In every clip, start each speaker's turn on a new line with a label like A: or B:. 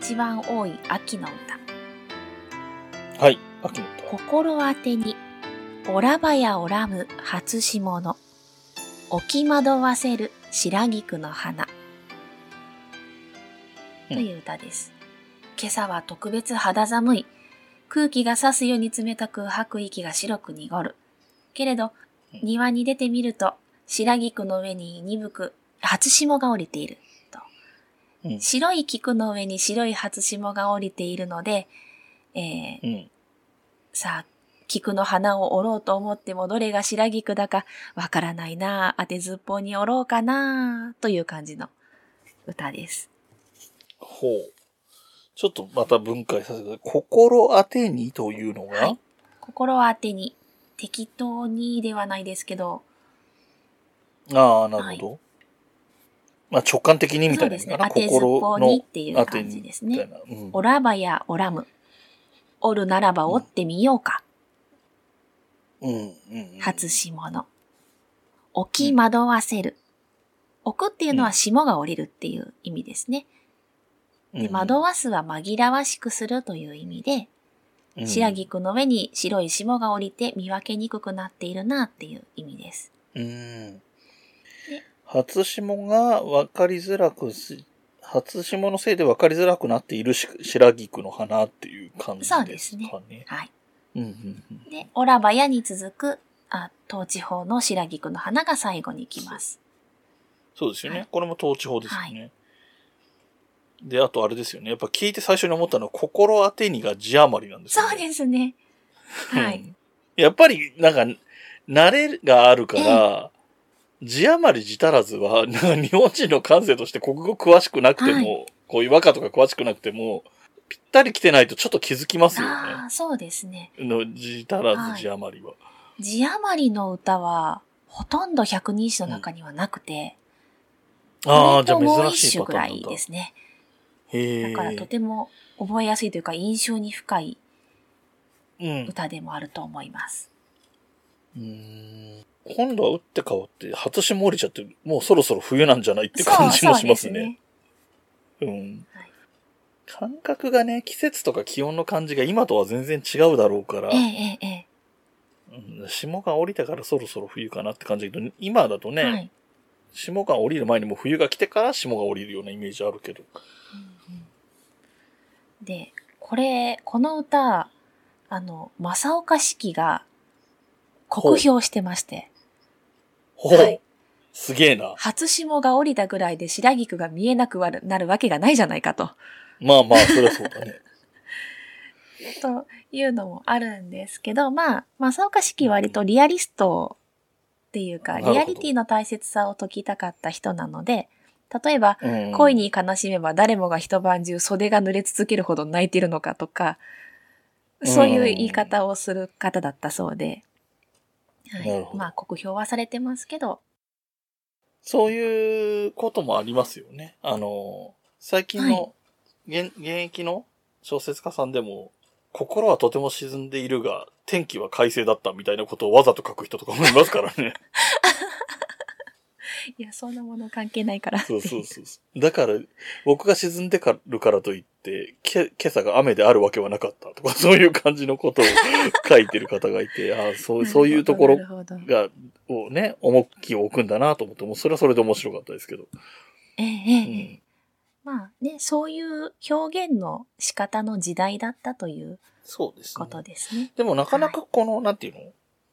A: 一番多い秋の歌。
B: はい。秋の歌。
A: 心当てに、おらばやおらむ初霜の、置き惑わせる白菊の花。という歌です。今朝は特別肌寒い。空気が刺すように冷たく吐く息が白く濁る。けれど、庭に出てみると、白菊の上に鈍く初霜が降りている。と
B: うん
A: 白い菊の上に白い初霜が降りているので、えー
B: うん。
A: さあ、菊の花を折ろうと思ってもどれが白菊だかわからないなあ当てずっぽうに折ろうかなあという感じの歌です。
B: ほう。ちょっとまた分解させて、心当てにというのが、
A: はい心当てに、適当にではないですけど、
B: ああ、なるほど。まあ直感的にみたいな意味かな。
A: そうですね当てずっっていう感じですね。
B: うん
A: おらばやおらむ。折るならば折ってみようか。
B: うん。うん。うん
A: 初霜の。置き惑わせる。置くっていうのは霜が降りるっていう意味ですね。で、惑わすは紛らわしくするという意味で、
B: うん
A: 白菊の上に白い霜が降りて見分けにくくなっているなっていう意味です。
B: うん。初霜が分かりづらくし、初霜のせいで分かりづらくなっているし白菊の花っていう感じですかね。
A: そうですねはい。
B: うんうんうん。
A: で、オラバヤに続く、あ、東地方の白菊の花が最後に来ます。
B: そうですよね。
A: はい
B: これも統治法ですよね。で、あとあれですよね。やっぱ聞いて最初に思ったのは、心当てにが字余りなんですよね。
A: そうですね。はい。
B: うんやっぱり、なんか、慣れがあるから、字余り字足らずは、なんか日本人の感性として国語詳しくなくても、
A: は
B: こういう和歌とか詳しくなくても、ぴったり来てないとちょっと気づきますよね。
A: ああ、そうですね。
B: の字足らず字余りは。
A: 字余りの歌は、ほとんど百人一首の中にはなくて、
B: ああ、じゃあ珍しいパターンなんだ。
A: いですね。
B: へえ。
A: だからとても覚えやすいというか印象に深い
B: うん。
A: 歌でもあると思います。
B: うーん今度は打って変わって、初霜降りちゃって、もうそろそろ冬なんじゃないって感じもしますね。うん
A: はい。
B: 感覚がね、季節とか気温の感じが今とは全然違うだろうから、
A: えええええ
B: うん霜が降りたからそろそろ冬かなって感じだけど、今だとね、
A: えはい。
B: 霜が降りる前にもう冬が来てから霜が降りるようなイメージあるけど。
A: うんうんで、これ、この歌、あの、正岡子規が酷評してまして、
B: ほう、
A: はい
B: すげえな。
A: 初霜が降りたぐらいで白菊が見えなくなるわけがないじゃないかと。
B: まあまあ、そりゃそうだね。
A: というのもあるんですけど、まあ、正岡子規は割とリアリストっていうか、リアリティの大切さを解きたかった人なので、例えば、
B: うん
A: 恋に悲しめば誰もが一晩中袖が濡れ続けるほど泣いているのかとか、そういう言い方をする方だったそうで、はい。まあ、酷評はされてますけど、
B: そういうこともありますよね。あの、最近の、現現役の小説家さんでも、心はとても沈んでいるが、天気は快晴だったみたいなことをわざと書く人とかもいますからね。
A: いや、そんなもの関係ないから。
B: そうそうそうそう。だから、僕が沈んでかるからといって、け今朝が雨であるわけはなかったとか、そういう感じのことを書いてる方がいて、あそうそういうところが、をね、重きを置くんだなと思って、もうそれはそれで面白かったですけど。
A: ええええええまあね、そういう表現の仕方の時代だったという
B: そうですね。
A: ことですね。
B: でもなかなかこの、なんていうの？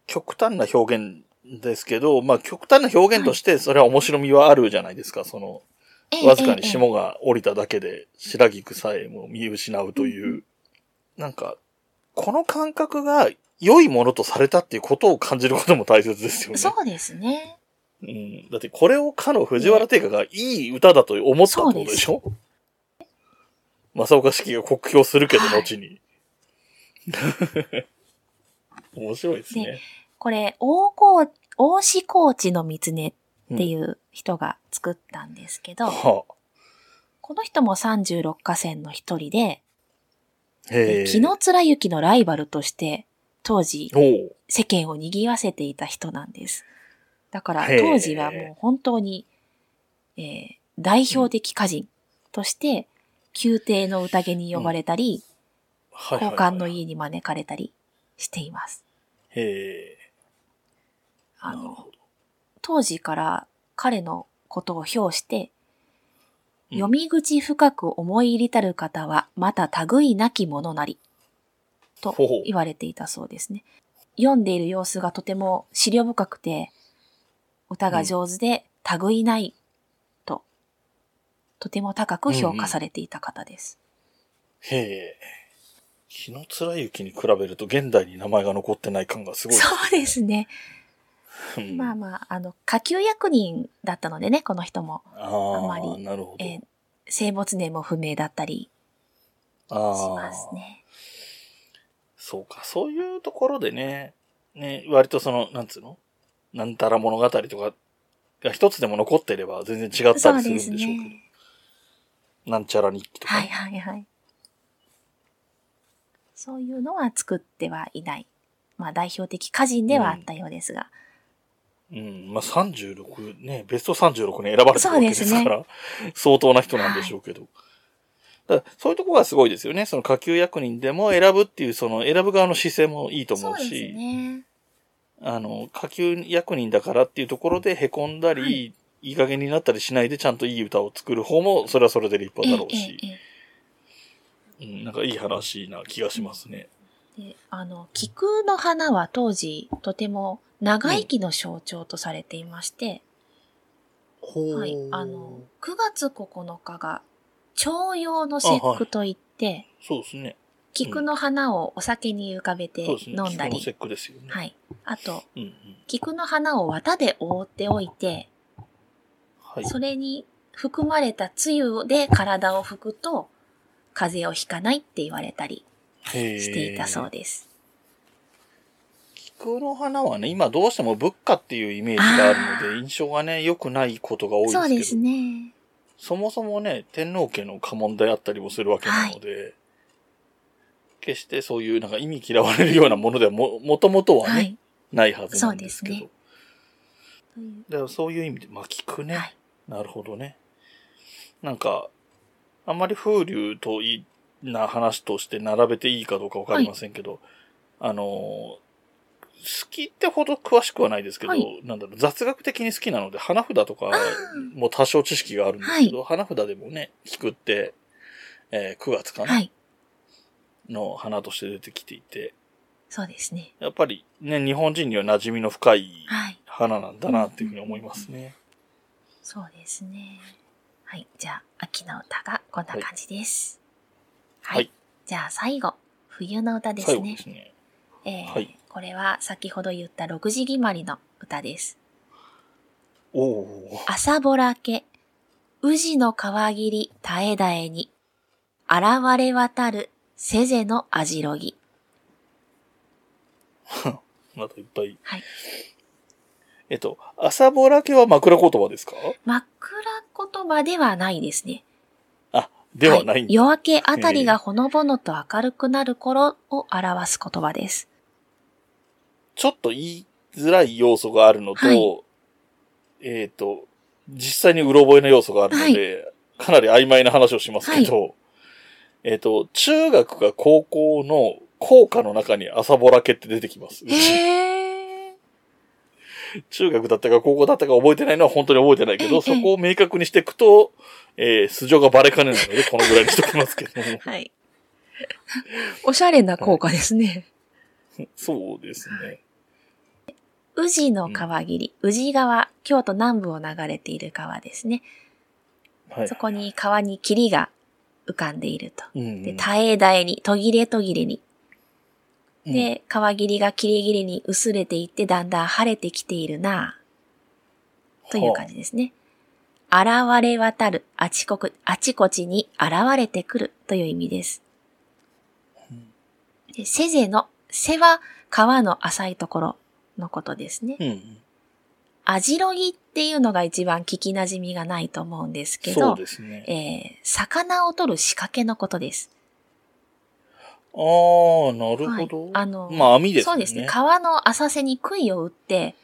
B: 極端な表現ですけど、まあ極端な表現としてそれは面白みはあるじゃないですか。その、
A: ええ
B: わずかに
A: ええ
B: 霜が降りただけで白菊さえも見失うという、なんか、この感覚が良いものとされたっていうことを感じることも大切ですよね。
A: そうですね。
B: うん。だってこれをかの藤原定家がいい歌だと思ったってことでしょ？正岡式が酷評するけど、
A: はい
B: 後に。面白いですね。
A: これ、大河、大志高知の狐っていう人が作ったんですけど、
B: はあ。
A: この人も36河川の一人で、
B: へえ。
A: 木の貫之のライバルとして、当時、世間を賑わせていた人なんです。だから、当時はもう本当に、えー代表的歌人として、宮廷の宴に呼ばれたり、
B: はいはいはい
A: 交換の家に招かれたりしています。
B: へえ。
A: あの。当時から彼のことを評して、
B: うん
A: 読み口深く思い入りたる方は、また類なきものなり、と言われていたそうですね。読んでいる様子がとても資料深くて、歌が上手で類ない、と、とても高く評価されていた方です。
B: へえ。日の貫雪に比べると現代に名前が残ってない感がすごい。
A: そうですね。
B: うん
A: まあまあ、あの、下級役人だったのでね、この人も。
B: ああ、
A: あまり
B: なるほど。
A: えー生没年も不明だったりしますね。
B: そうか。そういうところでね、ね、割とその、なんつうの？なんたら物語とかが一つでも残ってれば全然違ったりするんでしょうけど。
A: ね。
B: なんちゃら日記とか。
A: はいはいはい。そういうのは作ってはいない。まあ代表的歌人ではあったようですが。
B: うん。まあ、36ね、ベスト36に選ばれてるわけですから、相当な人なんでしょうけど。だそういうところがすごいですよね。その下級役人でも選ぶっていう、その選ぶ側の姿勢もいいと思うし、
A: そうね。
B: あの、下級役人だからっていうところで凹んだり、
A: はい
B: い、い加減になったりしないでちゃんといい歌を作る方も、それはそれで立
A: え
B: 派だろうし、
A: ええ
B: うん、なんかいい話な気がしますね。
A: えであの、菊の花は当時とても長生きの象徴とされていまして、
B: ほ
A: はい。あの、9月9日が徴用の節句といって、
B: そうですね。
A: 菊の花をお酒に浮かべて。飲んだり、
B: 菊の節句ですよね。
A: はい。あと、
B: うんうん。
A: 菊の花を綿で覆っておいて、
B: はい。
A: それに含まれたつゆで体を拭くと、風邪をひかないって言われたりしていたそうです。
B: 菊の花はね、今どうしても仏花っていうイメージがあるので、印象がね、良くないことが多いですけど、
A: そうですね。
B: そもそもね、天皇家の家紋であったりもするわけなので、決してそういうなんか意味嫌われるようなものではも、もともとはね、
A: はい。
B: ないはずなんですけど。
A: そうという
B: だからそういう意味で、まあ聞くね。
A: はい
B: なるほどね。なんか、あんまり風流といいな話として並べていいかどうかわかりませんけど、あのきってほど詳しくはないですけど、
A: はい
B: なんだろう、雑学的に好きなので、花札とかも多少知識があるんですけど、花札でもね、聞くって、えー9月かな、
A: はい。
B: の花として出てきていて、
A: そうですね。
B: やっぱりね、日本人には馴染みの深い
A: はい。
B: 花なんだなっていうふうに思いますね。
A: そうですね。はい。じゃあ、秋の歌がこんな感じです。はい。
B: はい
A: じゃあ、最後、冬の歌ですね
B: 最後で。すね。
A: えー
B: はい
A: これは先ほど言った六時決まりの歌です。
B: おお。
A: 朝ぼらけ、宇治の川霧絶え絶えに、現れ渡るせぜのあじろぎ。
B: またいっぱい。
A: はい。
B: えっと、朝ぼらけは枕言葉ですか？
A: 枕言葉ではないですね。
B: あ、ではないんだ。
A: 夜明けあたりがほのぼのと明るくなる頃を表す言葉です。
B: ちょっと言いづらい要素があるのと、
A: はい
B: えっ、と、実際にうろ覚えの要素があるので、かなり曖昧な話をしますけど、えっ、と、中学か高校の校歌の中に朝ぼらけって出てきます。中学だったか高校だったか覚えてないのは本当に覚えてないけど、
A: ええ
B: そこを明確にしていくと、えー素性がバレかねないので、このぐらいにしときますけども。
A: はい。おしゃれな効果ですね。
B: そうですね。
A: 宇治の川霧、宇治川、京都南部を流れている川ですね。
B: はい。
A: そこに川に霧が浮かんでいると。
B: うんうん、
A: で、絶え絶えに、途切れ途切れに。
B: うん、
A: で、川霧がキリギリに薄れていって、だんだん晴れてきているなぁという感じですね。現れ渡る、あちこく、あちこちに現れてくるという意味です。で、せぜの、せは川の浅いところのことですね。
B: うんうん。
A: あじろぎっていうのが一番聞き馴染みがないと思うんですけど
B: そう、ですね。
A: えー、魚を取る仕掛けのことです。
B: ああ、なるほど。
A: はいあの
B: まあ網ですね。
A: そうですね。川の浅瀬に杭を打って、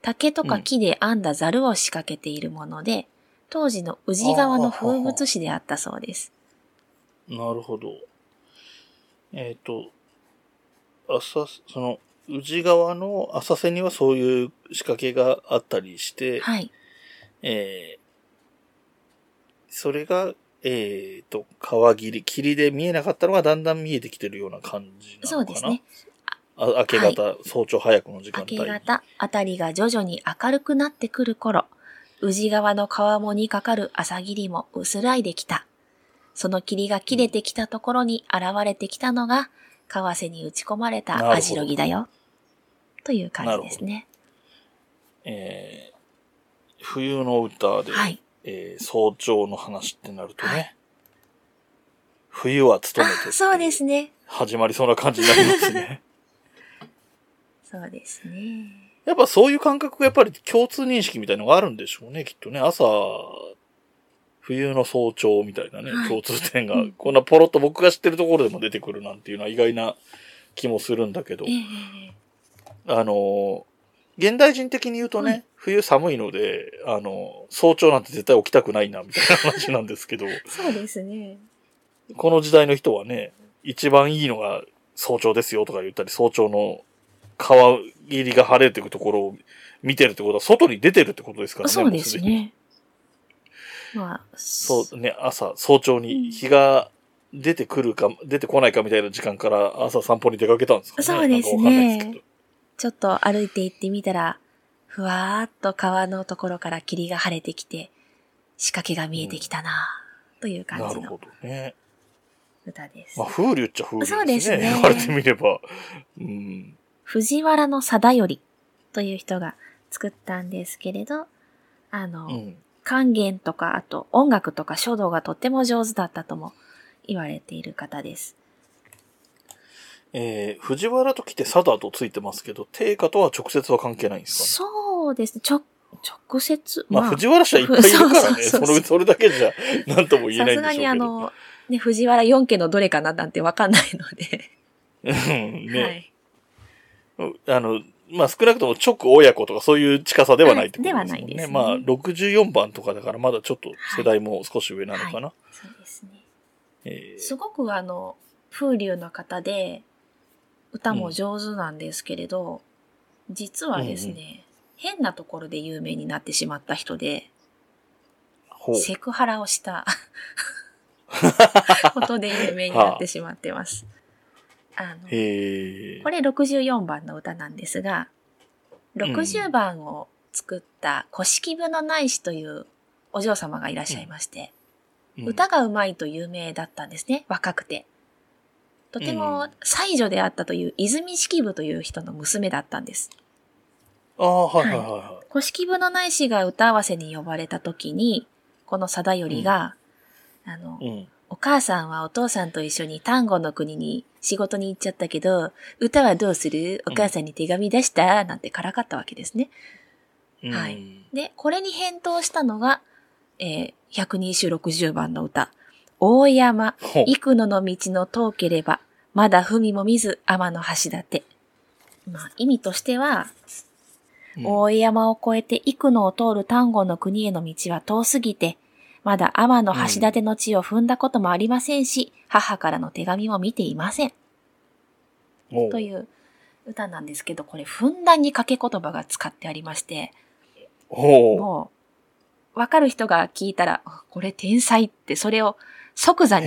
A: 竹とか木で編んだザルを仕掛けているもので、当時の宇治川の風物詩であったそうです。
B: なるほど。えっ、と、浅、その、宇治川の浅瀬にはそういう仕掛けがあったりして、
A: はい。
B: えーそれが、えっ、と、川霧、霧で見えなかったのがだんだん見えてきてるような感じなのかな？
A: そうですね。
B: あ明け方、早朝早くの時間帯に。
A: 明け方、あたりが徐々に明るくなってくる頃、宇治川の川面にかかる朝霧も薄らいできた。その霧が切れてきたところに現れてきたのが、川瀬に打ち込まれた網代木だよ。という感じですね。
B: えー冬の歌で、
A: はい。
B: えー早朝の話ってなるとね、
A: はい
B: 冬は勤めて
A: そうですね。
B: 始まりそうな感じになりますね。
A: そうですね。
B: やっぱそういう感覚がやっぱり共通認識みたいなのがあるんでしょうね、きっとね。朝、冬の早朝みたいなね、
A: はい
B: 共通点が、
A: うん
B: こんなポロッと僕が知ってるところでも出てくるなんていうのは意外な気もするんだけど
A: え、え
B: あの、現代人的に言うとね、
A: はい
B: 冬寒いので、あの、早朝なんて絶対起きたくないな、みたいな 話なんですけど、
A: そうですね。
B: この時代の人はね、一番いいのが早朝ですよとか言ったり、早朝の川霧が晴れていくところを見てるってことは、外に出てるってことですからね。
A: そうです。ね。まあ、
B: そうね、朝、早朝に日が出てくるか、出てこないかみたいな時間から朝散歩に出かけたんですかね。
A: そうですねちょっと歩いて行ってみたら、ふわーっと川のところから霧が晴れてきて、仕掛けが見えてきたな、という感じの
B: なるほどね。
A: 歌です
B: まあ、。風流っちゃ風流ですね。
A: そうですね
B: 言われてみれば。うん。
A: 藤原の貞頼という人が作ったんですけれど、あの、
B: うん。
A: 管弦とか、あと音楽とか書道がとっても上手だったとも言われている方です。
B: えー、藤原と来て佐田とついてますけど、定価とは直接は関係ないんですかね？
A: そうですね。ちょ、直接。
B: まあ、藤原氏はいっぱいいるからね。
A: そ
B: れ、それだけじゃ、なんとも言え
A: さ
B: ないんでしょうけど。
A: すがにあの、ね、藤原4家のどれかななんてわかんないので。
B: うん、ね、
A: はい。
B: あの、まあ、少なくとも直親子とかそういう近さではないってことですね。
A: はいではないですね
B: まあ、64番とかだからまだちょっと世代も少し上なのかな。
A: そうですね。
B: えー
A: すごくあの、風流の方で、歌も上手なんですけれど、実はですね、
B: うんう
A: 変なところで有名になってしまった人で。セクハラをした ことで有名になってしまってます。あの。これ64番の歌なんですが、60番を作った古式部の内史というお嬢様がいらっしゃいまして、
B: うん
A: 歌が上手いと有名だったんですね、若くて。とても才女であったという泉式部という人の娘だったんです。
B: ああ、はいはいはいは
A: 古式部の内史が歌合わせに呼ばれた時に、この貞頼が、あの、
B: い。うん。
A: お母さんはお父さんと一緒に丹後の国に仕事に行っちゃったけど、歌はどうする？お母さんに手紙出した？なんてからかったわけですね。
B: うん
A: はいで、これに返答したのが、えー、百人一首六十番の歌。大山、幾野の道の遠ければ、まだ踏みも見ず天の橋立。まあ、意味としては、
B: うん
A: 大江山を越えて幾野を通る丹後の国への道は遠すぎて、まだ天の橋立の地を踏んだこともありませんし、母からの手紙も見ていません。という歌なんですけど、これ、ふんだんに掛け言葉が使ってありまして、
B: ほ
A: もう、わかる人が聞いたら、あこれ天才って、それを即座
B: う。
A: に。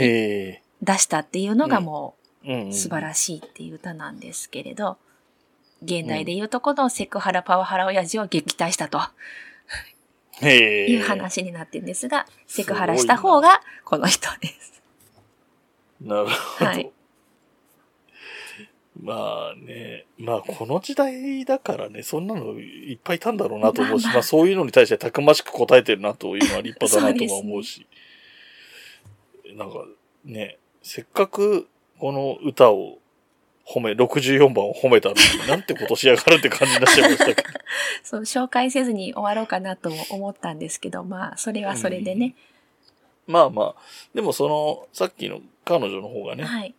A: 出したっていうのがも
B: う
A: 素晴らしいっていう歌なんですけれど、現代でいうとこのセクハラパワハラ親父を撃退したと
B: しい。
A: う話になってるんですが、セクハラした方がこの人です。
B: なるほど。
A: はい
B: まあね、まあこの時代だからね、そんなのいっぱいいたんだろうなと思うし、
A: まあまあ
B: まあそういうのに対してたくましく答えてるなというのは立派だなとは思うし、なんかね、せっかくこの歌を褒め、64番を褒めたのに、なんてことしやがるって感じになっちゃいましたけど。
A: そう、紹介せずに終わろうかなとも思ったんですけど、まあ、それはそれでね。
B: まあまあ、でもその、さっきの彼女の方がね、
A: はい。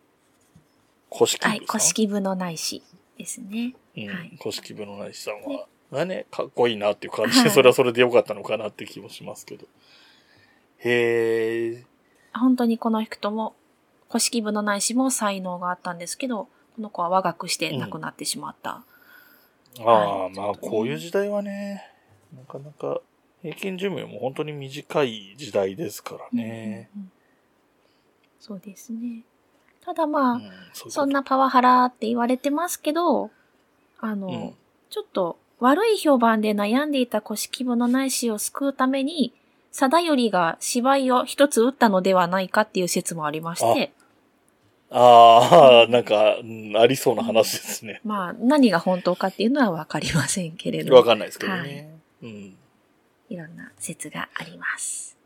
B: 古式部。
A: はい。古式部のないしですね。
B: うん
A: はい
B: 古式部の内さんは、がね、かっこいいなっていう感じで、
A: はい
B: それはそれでよかったのかなって気もしますけど。へえ、
A: 本当にこの人も古式部のないしも才能があったんですけど、この子は若くして亡くなってしまった。
B: ああ、
A: はい
B: まあ、こういう時代はね、なかなか平均寿命も本当に短い時代ですからね。
A: うんうんうんそうですね。ただまあ、
B: うんそ
A: そんなパワハラって言われてますけど、あの、
B: うん
A: ちょっと悪い評判で悩んでいた古式部のないしを救うために、貞頼が芝居を一つ打ったのではないかっていう説もありまして、
B: ああ、なんか、うんありそうな話ですね。
A: まあ何が本当かっていうのはわかりませんけれど、
B: わかんないですけどね。うん。
A: いろんな説があります。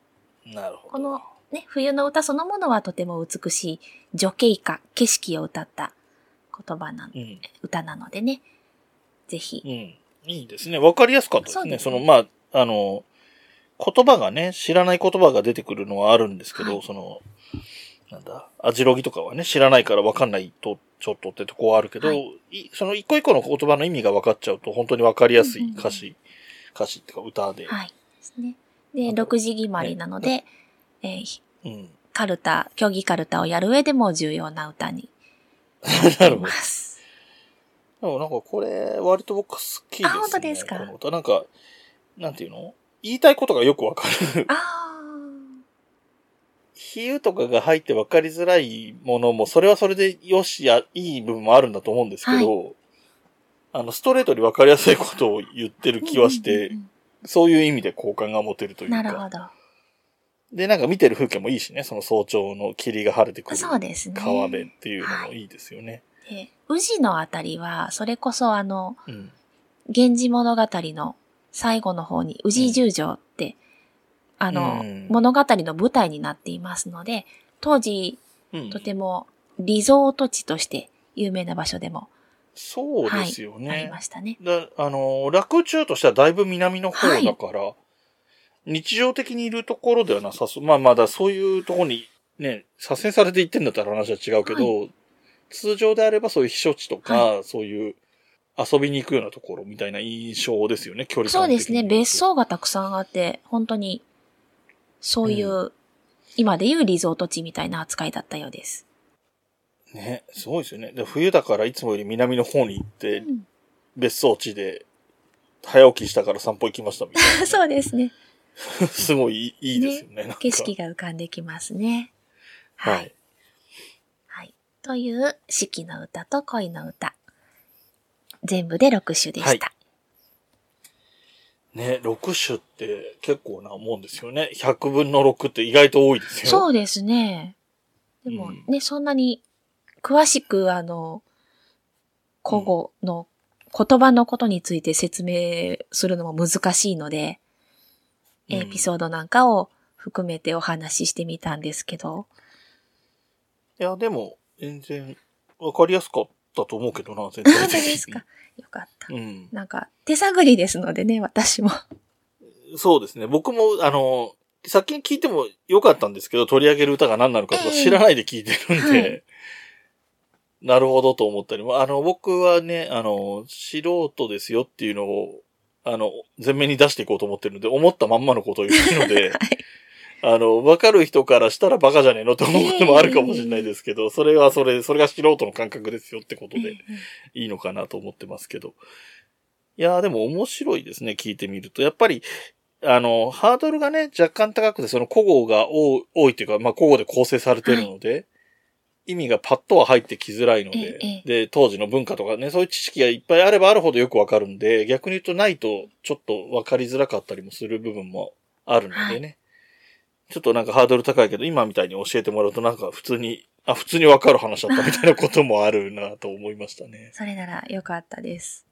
B: なるほど。
A: このね、冬の歌そのものはとても美しい女景歌、景色を歌った言葉な、
B: うん。
A: 歌なのでね、ぜひ
B: うん。いいですね。わかりやすかったですね。
A: そうですね
B: その、まあ、あの、言葉がね、知らない言葉が出てくるのはあるんですけど、
A: はい
B: その、なんだ、アジロギとかはね、知らないからわかんないと、ちょっとってとこはあるけど、
A: はい
B: その一個一個の言葉の意味が分かっちゃうと、本当にわかりやすい
A: うんうんうん
B: 歌詞、歌詞っていうか歌で。
A: はい。ですね。で、
B: あと
A: 6時決まりなので、えー
B: うん。
A: カルタ、競技カルタをやる上でも重要な歌に
B: なるほど
A: なりま。す。
B: でもなんかこれ、割と僕好きですね。
A: あ本当ですか？
B: この歌。なんか、なんていうの？言いたいことがよくわかる。
A: あ
B: 比喩とかが入って分かりづらいものも、それはそれでよしや、いい部分もあるんだと思うんですけど、あの、ストレートに分かりやすいことを言ってる
A: ー
B: 気はして、そういう意味で好感が持てるというか。
A: うんなるほど。
B: で、なんか見てる風景もいいしね、その早朝の霧が晴れてくる
A: そうですね。
B: 川辺っていうのもいいですよね。
A: で宇治のあたりは、それこそあの、
B: うん。
A: 源氏物語の最後の方に宇治十条って、あの、
B: うん
A: 物語の舞台になっていますので、当時
B: うん
A: とてもリゾート地として有名な場所でも
B: そうですよ
A: あり
B: ね。
A: ましたね。
B: だあの、楽中としてはだいぶ南の方だから、日常的にいるところではなさそう。まあまだそういうところにね、左遷されていってんだったら話は違うけど、通常であればそういう避暑地とか、そういう遊びに行くようなところみたいな印象ですよね、距離感
A: そうですね。別荘がたくさんあって、本当に、そういう、今でいうリゾート地みたいな扱いだったようです。
B: ね、すごいですよね。で冬だからいつもより南の方に行って、
A: うん
B: 別荘地で早起きしたから散歩行きましたみたい
A: そうですね。
B: な。すごいいいですよね。なんか
A: 景色が浮かんできますね。
B: は
A: はいい。。はい。という、四季の歌と恋の歌。全部で6首でした。
B: ね、6種って結構なもんですよね。100分の6って意外と多いですよ。
A: そうですね。でも
B: うん
A: ね、そんなに詳しくあの、古語の言葉のことについて説明するのも難しいので、
B: うん
A: エピソードなんかを含めてお話ししてみたんですけど、
B: いや、でも、全然、わかりやすかったと思うけどな、全
A: 本当
B: 体的に。
A: ですか？よかった。
B: うん。
A: なんか、手探りですのでね、私も。
B: そうですね。僕も、あの、先に聞いてもよかったんですけど、取り上げる歌が何なのかとか
A: ええ
B: 知らないで聞いてるんで、
A: はい
B: なるほどと思ったりも、あの、僕はね、あの、素人ですよっていうのを、あの、前面に出していこうと思ってるので、思ったまんまのことを言ってるので、
A: はい。
B: あの、わかる人からしたらバカじゃねえのって思うこともあるかもしれないですけど、それはそれ、それが素人の感覚ですよってことでいいのかなと思ってますけど。いやーでも面白いですね、聞いてみると。やっぱり、あの、ハードルがね、若干高くて、その古語が多い多いっていうか、まあ古語で構成されてるので、意味がパッとは入ってきづらいので、
A: ええ
B: で、当時の文化とかね、そういう知識がいっぱいあればあるほどよくわかるんで、逆に言うとないと、ちょっとわかりづらかったりもする部分もあるのでね。ちょっとなんかハードル高いけど、今みたいに教えてもらうとなんか普通に、あ、普通にわかる話だったみたいなこともあるなと思いましたね。
A: それならよかったです。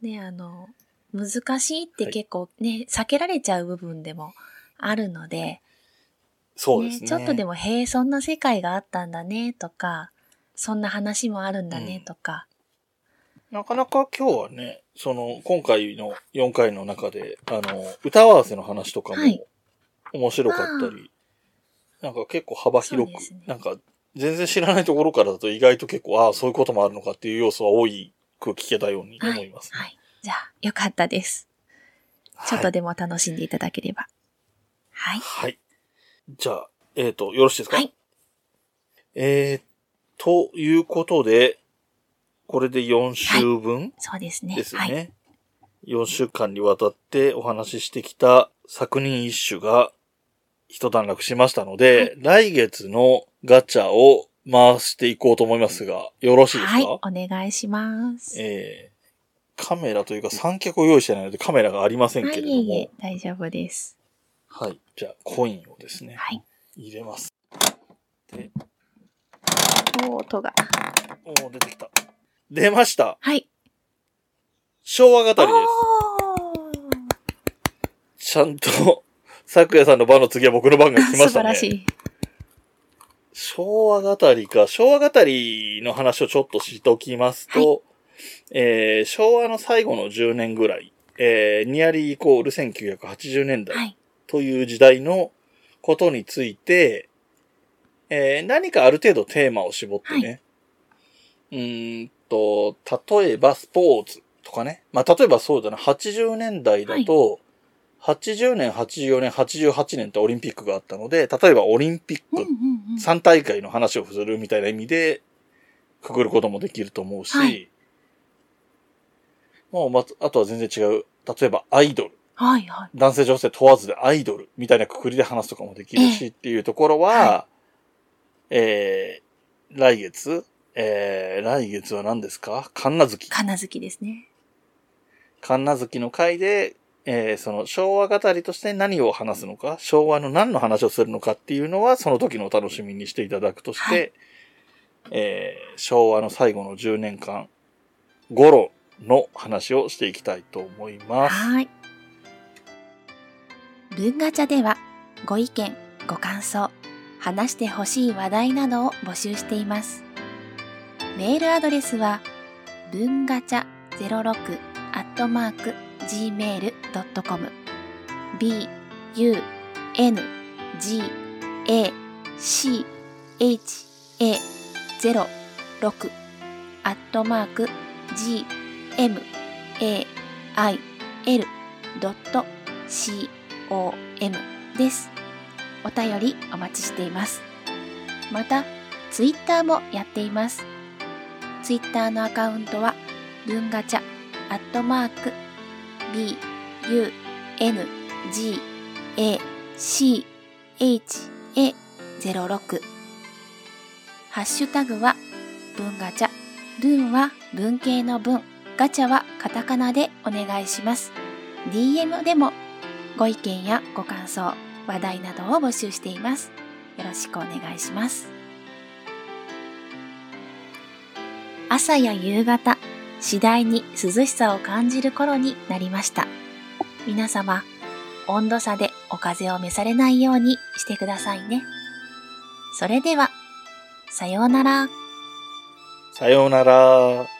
A: ね、あの、難しいって結構ね、避けられちゃう部分でもあるので、
B: そうですね。
A: ちょっとでも、へえ、そんな世界があったんだね、とか、そんな話もあるんだね、
B: うん
A: とか。
B: なかなか今日はね、その、今回の4回の中で、あの、歌合わせの話とかも
A: はい
B: 面白かったり、なんか結構幅広く、
A: ね
B: なんか全然知らないところからだと意外と結構、ああ、そういうこともあるのかっていう要素は多いく聞けたように思います、ね
A: はい。じゃあ、よかったです。ちょっとでも楽しんでいただければ。はい。
B: はい。じゃあ、えっ、と、よろしいですか？
A: はい。
B: えー、ということで、これで4週分
A: そうですね。
B: ですね。
A: はい。
B: 4週間にわたってお話ししてきた作人一種が一段落しましたので、来月のガチャを回していこうと思いますが、よろしいですか、
A: はい、お願いします。
B: えー、カメラというか三脚を用意してないのでカメラがありません
A: はい、
B: けれども、
A: いえいえ、大丈夫です。
B: はい。じゃあ、コインをですね、
A: はい。
B: 入れます。で、
A: お音が。
B: おー出てきた。出ました。
A: はい。
B: 昭和語りです。ちゃんと、咲夜さんの番の次は僕の番が来ましたね。
A: 素晴らしい。
B: 昭和語りか。昭和語りの話をちょっとしときますと、えー昭和の最後の10年ぐらい、えーニアリーイコール1980年代
A: はい。
B: という時代のことについて、えー何かある程度テーマを絞ってね、うーんと、例えばスポーツとかね。まあ、例えばそうだな、80年代だと、80年、84年、88年ってオリンピックがあったので、例えばオリンピック
A: うんうんうん。
B: 3大会の話をするみたいな意味で、くくることもできると思うし、
A: はい
B: もうま、あとは全然違う。例えばアイドル。
A: はいはい。
B: 男性女性問わずでアイドルみたいなくくりで話すとかもできるし、
A: ええ
B: っていうところは、
A: は
B: えー、来月、えー、来月は何ですか？神奈月。
A: 金月ですね。
B: 神奈月の回で、えー、その昭和語りとして何を話すのか、昭和の何の話をするのかっていうのは、その時のお楽しみにしていただくとして、
A: はい
B: えー、昭和の最後の10年間頃の話をしていきたいと思います。
A: はい。文ガチャではご意見、ご感想、話してほしい話題などを募集しています。メールアドレスは文ガチャ06アットマーク gmail.com b u n g a c h a 06アットマーク g m a i l ドット c o m です。お便りお待ちしています。また、ツイッターもやっています。ツイッターのアカウントは、文ガチャ、アットマーク、b, u, n, g, a, c, h, a, 06ハッシュタグは、文ガチャ、文は文系の文、ガチャはカタカナでお願いします。DM でもご意見やご感想、話題などを募集しています。よろしくお願いします。朝や夕方、次第に涼しさを感じる頃になりました。皆様、温度差でお風邪を召されないようにしてくださいね。それでは、さようなら。
B: さようなら。